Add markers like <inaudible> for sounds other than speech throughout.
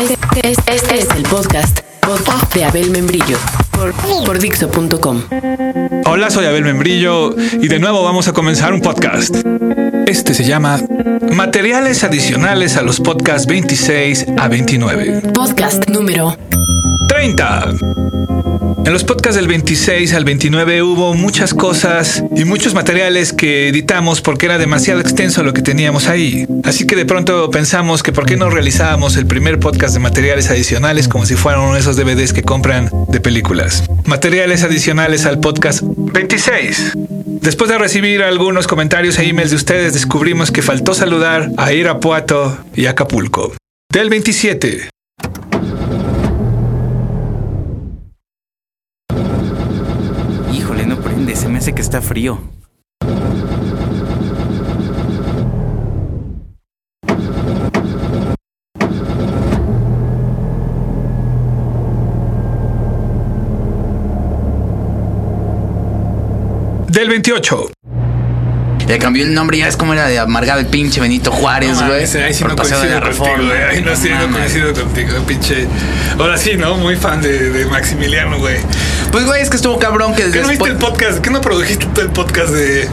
Este, este- este es el podcast, podcast de Abel Membrillo por, por Dixo.com. Hola, soy Abel Membrillo y de nuevo vamos a comenzar un podcast. Este se llama Materiales adicionales a los podcasts 26 a 29. Podcast número 30. En los podcasts del 26 al 29 hubo muchas cosas y muchos materiales que editamos porque era demasiado extenso lo que teníamos ahí. Así que de pronto pensamos que por qué no realizábamos el primer podcast de materiales adicionales como si fueran uno de esos DVDs que compran de películas. Materiales adicionales al podcast 26. Después de recibir algunos comentarios e emails de ustedes, descubrimos que faltó saludar a Irapuato y Acapulco. Del 27. Se me hace que está frío. Del 28. Le cambió el nombre, ya es como era de amargado el pinche Benito Juárez, güey. Ahí sí por no paseo de la contigo, Reforma, güey. Ahí no, sí, no mames. coincido contigo, pinche. Ahora sí, ¿no? Muy fan de, de Maximiliano, güey. Pues, güey, es que estuvo cabrón que ¿Qué no viste el podcast? ¿Qué no produjiste todo el podcast de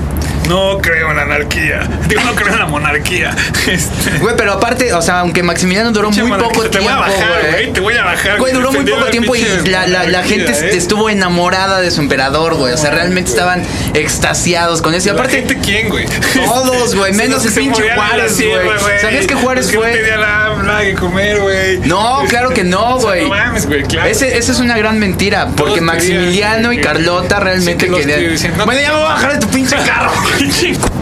No creo en la anarquía? Digo, no creo en la monarquía. Este, Güey, pero aparte, o sea, aunque Maximiliano duró pinche muy poco te tiempo, voy a bajar, güey. Te voy a bajar. Güey, duró muy poco tiempo y la, la- la monarquía, gente ¿eh? estuvo enamorada de su emperador, güey. O sea, realmente estaban extasiados con eso. Y ¿La aparte, gente quién, güey? Todos, güey, <laughs> menos el pinche Juárez, güey. ¿Sabías que Juárez fue- No tenía nada, nada que comer, güey. No, claro que no, güey. No mames, güey, claro. Ese, esa es una gran mentira, porque Todos Maximiliano querían- y Carlota realmente que querían. no- Bueno, ya me voy a bajar de tu pinche carro. <laughs>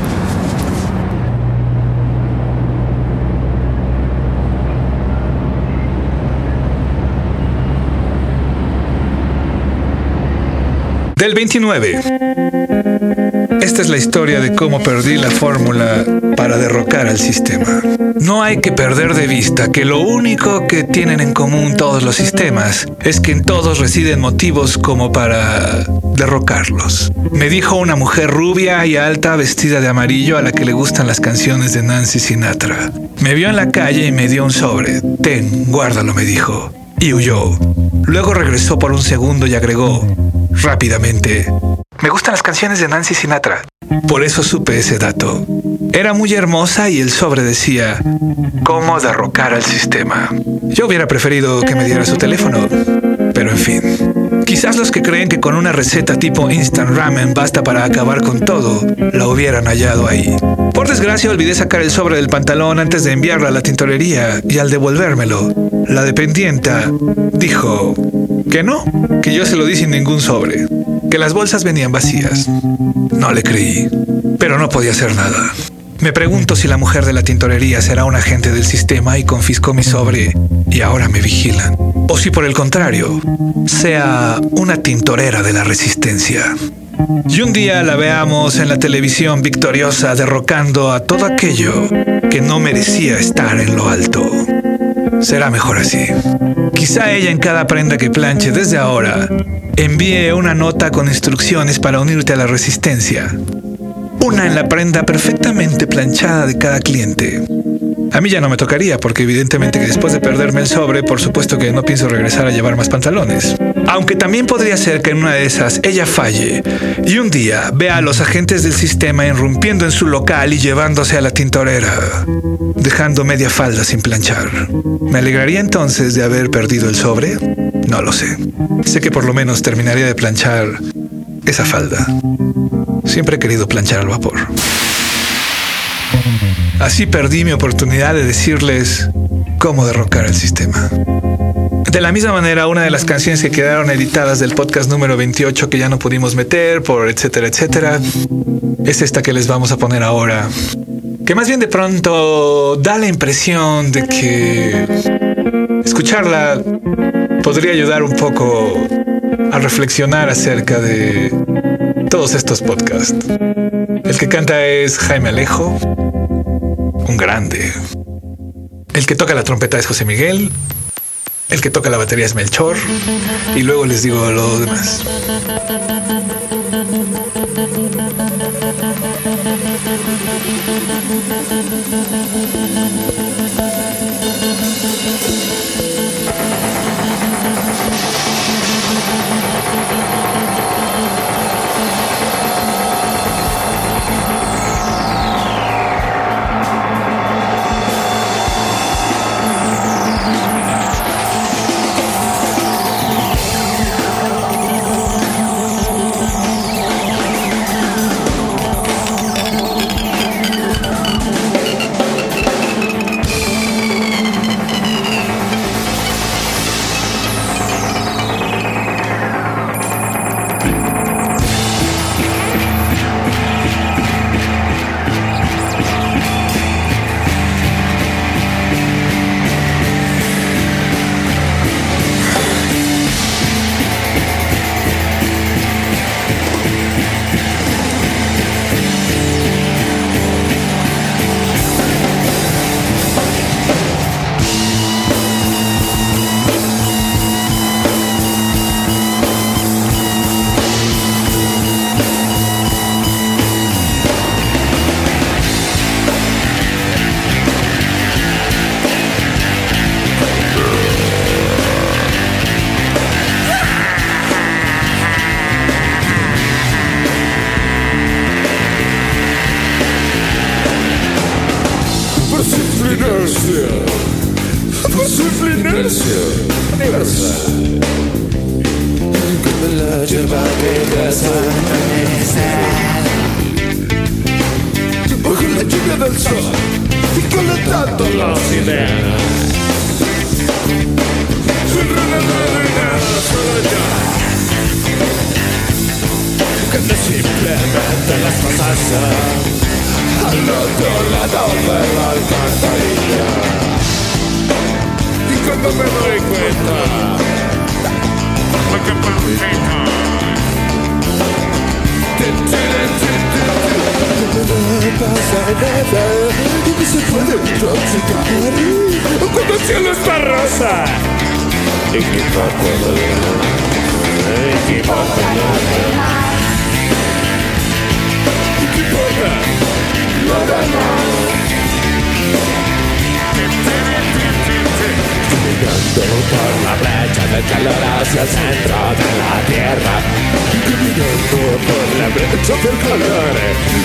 Del 29. Esta es la historia de cómo perdí la fórmula para derrocar al sistema. No hay que perder de vista que lo único que tienen en común todos los sistemas es que en todos residen motivos como para derrocarlos. Me dijo una mujer rubia y alta vestida de amarillo a la que le gustan las canciones de Nancy Sinatra. Me vio en la calle y me dio un sobre. Ten, guárdalo, me dijo. Y huyó. Luego regresó por un segundo y agregó, rápidamente, me gustan las canciones de Nancy Sinatra. Por eso supe ese dato. Era muy hermosa y el sobre decía, ¿cómo derrocar al sistema? Yo hubiera preferido que me diera su teléfono, pero en fin. Quizás los que creen que con una receta tipo Instant Ramen basta para acabar con todo, la hubieran hallado ahí. Por desgracia olvidé sacar el sobre del pantalón antes de enviarla a la tintorería y al devolvérmelo, la dependienta dijo que no, que yo se lo di sin ningún sobre, que las bolsas venían vacías. No le creí, pero no podía hacer nada. Me pregunto si la mujer de la tintorería será un agente del sistema y confiscó mi sobre y ahora me vigilan. O si por el contrario, sea una tintorera de la resistencia. Y un día la veamos en la televisión victoriosa derrocando a todo aquello que no merecía estar en lo alto. Será mejor así. Quizá ella en cada prenda que planche desde ahora envíe una nota con instrucciones para unirte a la resistencia. Una en la prenda perfectamente planchada de cada cliente. A mí ya no me tocaría porque evidentemente que después de perderme el sobre, por supuesto que no pienso regresar a llevar más pantalones. Aunque también podría ser que en una de esas ella falle y un día vea a los agentes del sistema irrumpiendo en su local y llevándose a la tintorera, dejando media falda sin planchar. ¿Me alegraría entonces de haber perdido el sobre? No lo sé. Sé que por lo menos terminaría de planchar esa falda. Siempre he querido planchar al vapor. Así perdí mi oportunidad de decirles cómo derrocar el sistema. De la misma manera, una de las canciones que quedaron editadas del podcast número 28 que ya no pudimos meter por etcétera, etcétera, es esta que les vamos a poner ahora. Que más bien de pronto da la impresión de que escucharla podría ayudar un poco a reflexionar acerca de todos estos podcasts. El que canta es Jaime Alejo, un grande. El que toca la trompeta es José Miguel el que toca la batería es Melchor y luego les digo lo demás. Silencio universal. Con la hierba que casa Bajo la lluvia del sol y calentando las ideas. Que simplemente las cosas al otro lado de la alcantarilla. Cuando me doy cuenta, el cielo está rosa. Equivócate, equivócate, equivócate, del calor hacia el centro de la tierra. Caminando por la brecha del calor,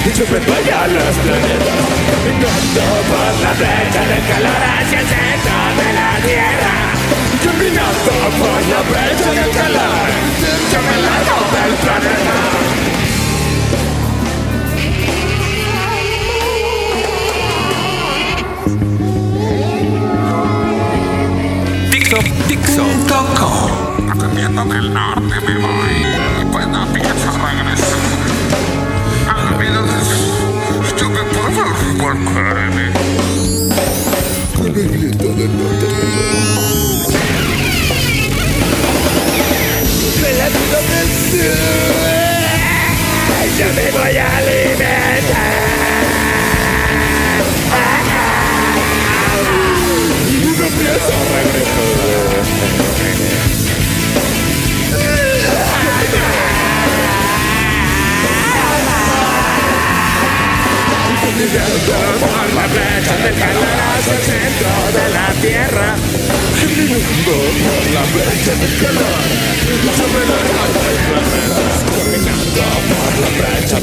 me voy a los planetas. Caminando por la brecha del calor hacia el centro de la tierra.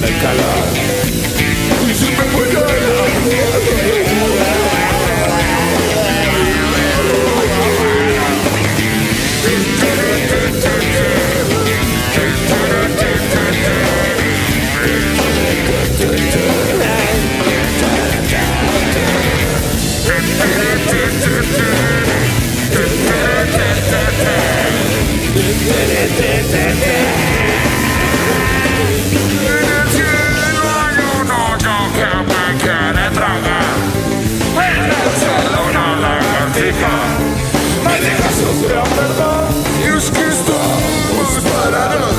Brecha del sufrir verdad. Es que estamos parados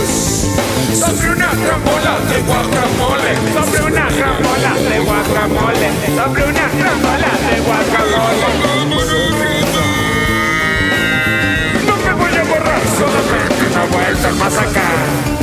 sobre una trampola de guacamole. Sobre una gramola de guacamole, sobre una gramola de guacamole. No me voy a borrar solamente una vuelta más acá.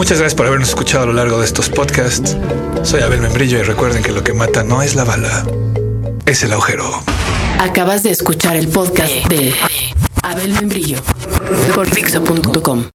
Muchas gracias por habernos escuchado a lo largo de estos podcasts. Soy Abel Membrillo y recuerden que lo que mata no es la bala, es el agujero. Acabas de escuchar el podcast de Abel Membrillo por Dixo.com.